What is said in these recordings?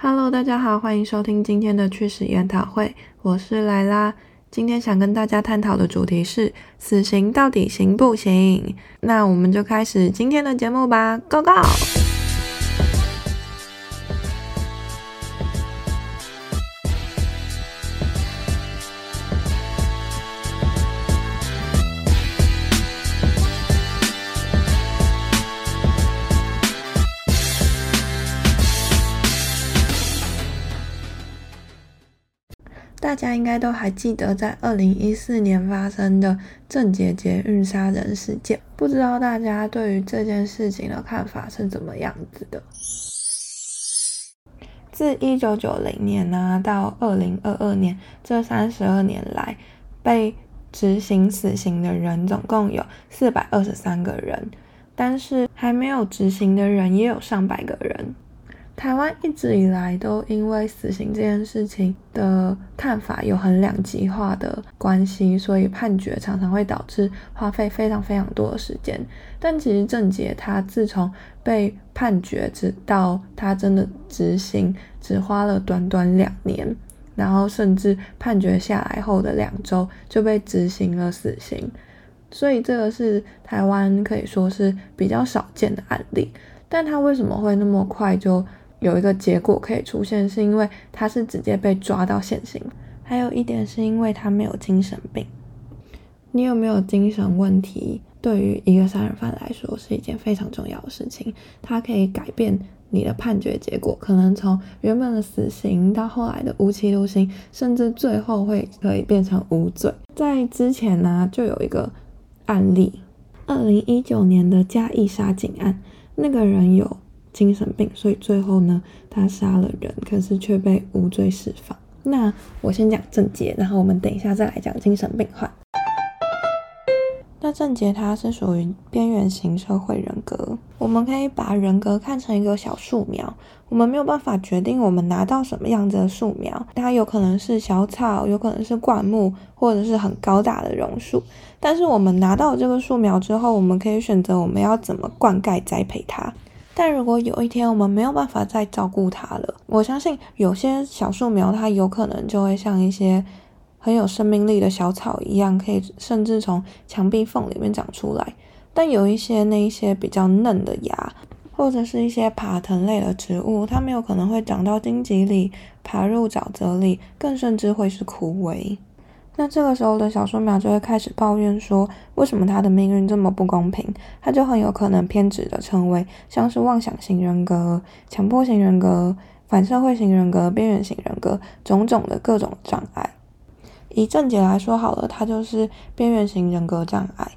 Hello，大家好，欢迎收听今天的趣事研讨会，我是莱拉。今天想跟大家探讨的主题是死刑到底行不行？那我们就开始今天的节目吧，Go Go！家应该都还记得，在二零一四年发生的郑捷捷运杀人事件，不知道大家对于这件事情的看法是怎么样子的？自一九九零年呢到二零二二年这三十二年来，被执行死刑的人总共有四百二十三个人，但是还没有执行的人也有上百个人。台湾一直以来都因为死刑这件事情的看法有很两极化的关系，所以判决常常会导致花费非常非常多的时间。但其实郑捷他自从被判决直到他真的执行，只花了短短两年，然后甚至判决下来后的两周就被执行了死刑，所以这个是台湾可以说是比较少见的案例。但他为什么会那么快就？有一个结果可以出现，是因为他是直接被抓到现行。还有一点是因为他没有精神病。你有没有精神问题？对于一个杀人犯来说是一件非常重要的事情，它可以改变你的判决结果，可能从原本的死刑到后来的无期徒刑，甚至最后会可以变成无罪。在之前呢，就有一个案例，二零一九年的嘉义杀警案，那个人有。精神病，所以最后呢，他杀了人，可是却被无罪释放。那我先讲郑杰，然后我们等一下再来讲精神病患。那郑杰他是属于边缘型社会人格，我们可以把人格看成一个小树苗，我们没有办法决定我们拿到什么样子的树苗，它有可能是小草，有可能是灌木，或者是很高大的榕树。但是我们拿到这个树苗之后，我们可以选择我们要怎么灌溉栽培它。但如果有一天我们没有办法再照顾它了，我相信有些小树苗它有可能就会像一些很有生命力的小草一样，可以甚至从墙壁缝里面长出来。但有一些那一些比较嫩的芽，或者是一些爬藤类的植物，它们有可能会长到荆棘里，爬入沼泽里，更甚至会是枯萎。那这个时候的小树苗就会开始抱怨说，为什么他的命运这么不公平？他就很有可能偏执的成为像是妄想型人格、强迫型人格、反社会型人格、边缘型人格种种的各种障碍。以正解来说好了，他就是边缘型人格障碍。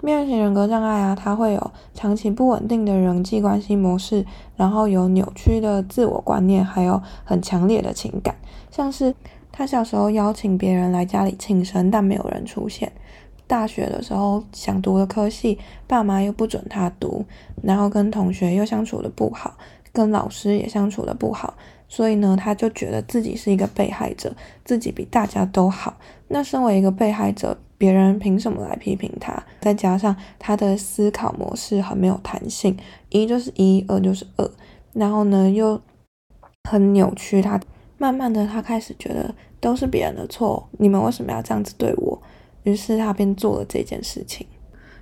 边缘型人格障碍啊，它会有长期不稳定的人际关系模式，然后有扭曲的自我观念，还有很强烈的情感，像是。他小时候邀请别人来家里庆生，但没有人出现。大学的时候想读的科系，爸妈又不准他读，然后跟同学又相处的不好，跟老师也相处的不好，所以呢，他就觉得自己是一个被害者，自己比大家都好。那身为一个被害者，别人凭什么来批评他？再加上他的思考模式很没有弹性，一就是一，二就是二，然后呢又很扭曲他。慢慢的，他开始觉得都是别人的错，你们为什么要这样子对我？于是他便做了这件事情。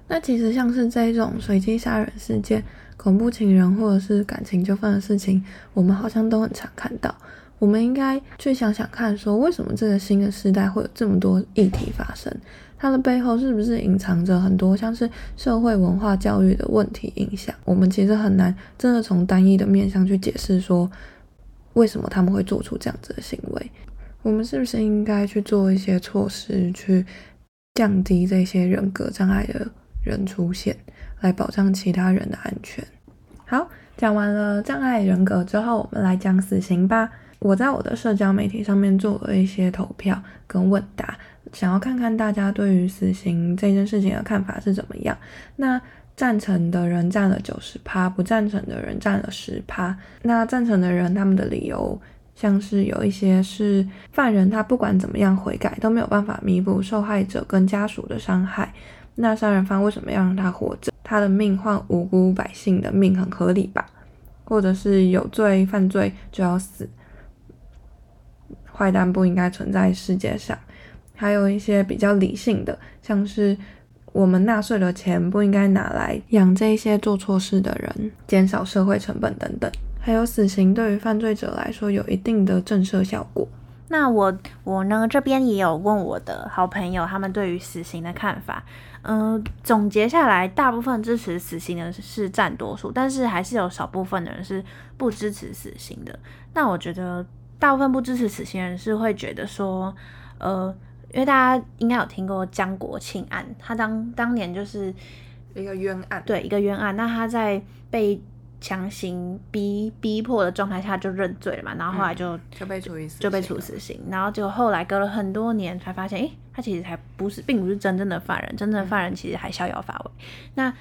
那其实像是这种随机杀人事件、恐怖情人或者是感情纠纷的事情，我们好像都很常看到。我们应该去想想看，说为什么这个新的时代会有这么多议题发生？它的背后是不是隐藏着很多像是社会文化教育的问题影响？我们其实很难真的从单一的面向去解释说。为什么他们会做出这样子的行为？我们是不是应该去做一些措施，去降低这些人格障碍的人出现，来保障其他人的安全？好，讲完了障碍人格之后，我们来讲死刑吧。我在我的社交媒体上面做了一些投票跟问答，想要看看大家对于死刑这件事情的看法是怎么样。那赞成的人占了九十趴，不赞成的人占了十趴。那赞成的人，他们的理由像是有一些是犯人他不管怎么样悔改都没有办法弥补受害者跟家属的伤害。那杀人犯为什么要让他活着？他的命换无辜百姓的命很合理吧？或者是有罪犯罪就要死，坏蛋不应该存在世界上，还有一些比较理性的，像是我们纳税的钱不应该拿来养这些做错事的人，减少社会成本等等。还有死刑对于犯罪者来说有一定的震慑效果。那我我呢这边也有问我的好朋友，他们对于死刑的看法。嗯，总结下来，大部分支持死刑的是占多数，但是还是有少部分的人是不支持死刑的。那我觉得大部分不支持死刑人是会觉得说，呃，因为大家应该有听过江国庆案，他当当年就是一个冤案，对，一个冤案。那他在被强行逼逼迫的状态下就认罪了嘛，然后后来就就被处死，就被处死刑，然后结果后来隔了很多年才发现，诶，他其实还不是，并不是真正的犯人，真正的犯人其实还逍遥法外。那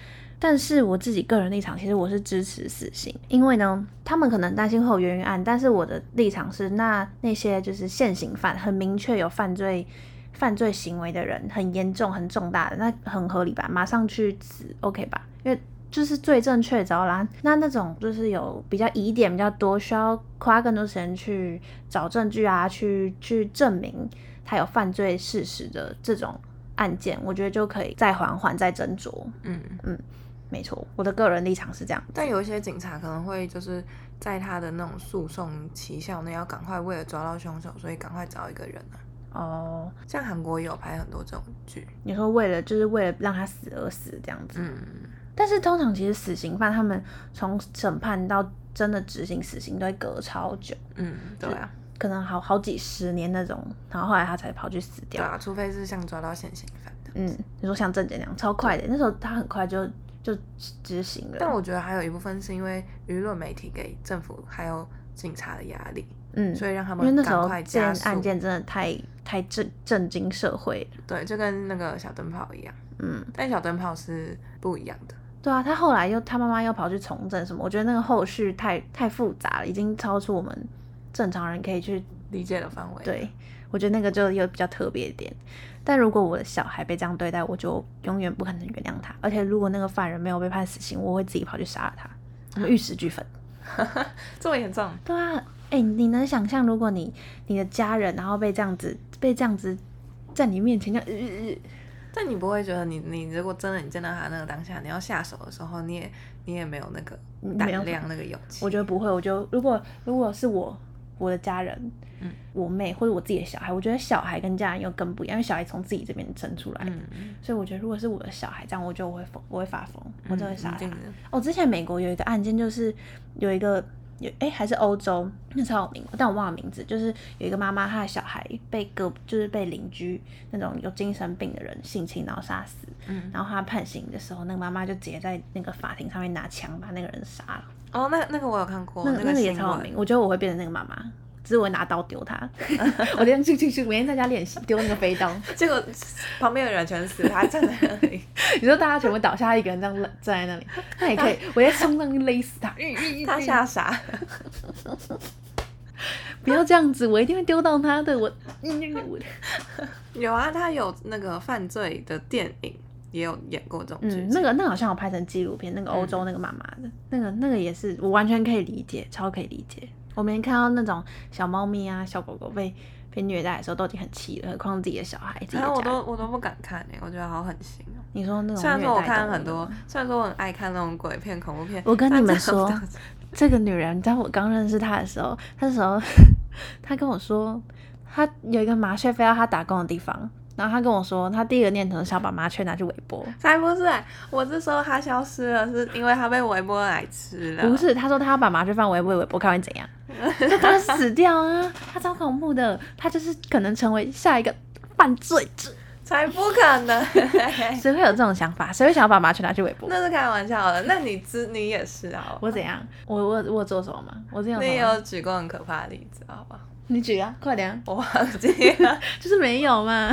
但是我自己个人立场，其实我是支持死刑，因为呢，他们可能担心会有冤冤案，但是我的立场是，那那些就是现行犯，很明确有犯罪犯罪行为的人，很严重、很重大的，那很合理吧？马上去死，OK 吧？因为就是罪证确凿啦，那那种就是有比较疑点比较多，需要花更多时间去找证据啊，去去证明他有犯罪事实的这种案件，我觉得就可以再缓缓再斟酌。嗯嗯，没错，我的个人立场是这样。但有一些警察可能会就是在他的那种诉讼期效内，要赶快为了抓到凶手，所以赶快找一个人啊。哦，像韩国有拍很多这种剧，你说为了就是为了让他死而死这样子。嗯。但是通常其实死刑犯他们从审判到真的执行死刑都会隔超久，嗯，对啊，可能好好几十年那种，然后后来他才跑去死掉。对啊，除非是像抓到现行犯的。嗯，你说像郑杰那样超快的，那时候他很快就就执行了。但我觉得还有一部分是因为舆论媒体给政府还有警察的压力，嗯，所以让他们因为那时候这件案件真的太太震震惊社会。对，就跟那个小灯泡一样，嗯，但小灯泡是不一样的。对啊，他后来又他妈妈又跑去从政什么，我觉得那个后续太太复杂了，已经超出我们正常人可以去理解的范围。对，我觉得那个就又比较特别一点。但如果我的小孩被这样对待，我就永远不可能原谅他。而且如果那个犯人没有被判死刑，我会自己跑去杀了他。我们 玉石俱焚，这么严重？对啊，哎，你能想象如果你你的家人然后被这样子被这样子在你面前这样？但你不会觉得你你如果真的你见到他那个当下你要下手的时候，你也你也没有那个胆量那个勇气。我觉得不会，我觉得如果如果是我我的家人，嗯，我妹或者我自己的小孩，我觉得小孩跟家人又更不一样，因为小孩从自己这边生出来的，所以我觉得如果是我的小孩这样，我就会疯，我会发疯，我就会杀他。哦，之前美国有一个案件，就是有一个。有哎，还是欧洲，那超有名，但我忘了名字。就是有一个妈妈，她的小孩被隔，就是被邻居那种有精神病的人性侵，然后杀死。嗯，然后她判刑的时候，那个妈妈就直接在那个法庭上面拿枪把那个人杀了。哦，那那个我有看过，那个也超有名。我觉得我会变成那个妈妈。只是我拿刀丢他，我天去去去，每天在家练习丢那个飞刀，结果旁边的人全死，他站在那里。你说大家全部倒下，一个人这样站在那里，那也可以，我在冲上去勒死他。他吓傻，不要这样子，我一定会丢到他的。我有啊，他有那个犯罪的电影，也有演过这种。嗯，那个那好像有拍成纪录片，那个欧洲那个妈妈的那个那个也是，我完全可以理解，超可以理解。我没看到那种小猫咪啊、小狗狗被被虐待的时候，都已经很气了，何况自己的小孩。然后我都我都不敢看哎，我觉得好狠心哦。你说那种虽然说我看很多，虽然说我很爱看那种鬼片、恐怖片。我跟你们说，这个女人在我刚认识她的时候，那时候她跟我说，她有一个麻雀飞到她打工的地方。然后他跟我说，他第一个念头是想把麻雀拿去微波，才不是！我是说他消失了，是因为他被微波来吃了。不是，他说他要把麻雀放微波，微波看会怎样？他死掉啊！他超恐怖的，他就是可能成为下一个犯罪者，才不可能！谁会有这种想法？谁会想要把麻雀拿去微波？那是开玩笑的。那你知你也是啊？我怎样？我我我做什么吗？我这样。你有举过很可怕的例子，好不好？你举啊，快点！我忘记了，就是没有嘛。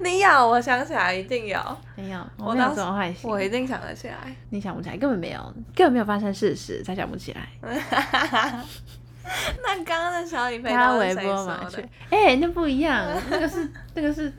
你有，我想起来，一定有。没有，我没有这么坏心。我一定想得起来。你想不起来，根本没有，根本没有发生事实，才想不起来。那刚刚的小李飞他微波麻雀，哎，那不一样，那个是那个是，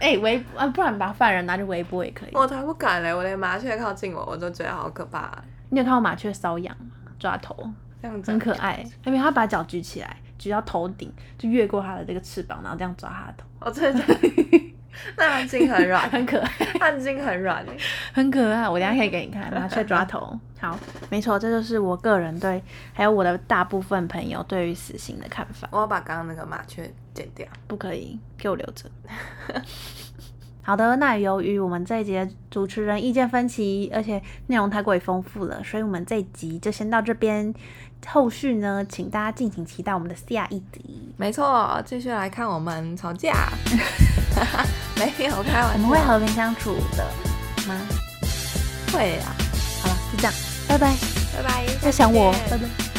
哎，微啊，不然把犯人拿去微波也可以。我才不敢嘞！我连麻雀靠近我，我都觉得好可怕。你有看过麻雀搔痒吗？抓头，这样很可爱。因为它把脚举起来。举到头顶，就越过他的这个翅膀，然后这样抓他的头。哦，对对，那汗巾很软，很可爱，它的筋很软欸很可爱。我等下可以给你看，麻雀抓头。好，没错，这就是我个人对，还有我的大部分朋友对于死刑的看法。我要把刚刚那个麻雀剪掉。不可以，给我留着。好的，那由于我们这一集的主持人意见分歧，而且内容太过于丰富了，所以我们这一集就先到这边。后续呢，请大家敬请期待我们的下一集。没错，继续来看我们吵架。没有开玩笑，我们会和平相处的吗？会啊。好了，就这样，拜拜。拜拜，要想我，拜拜。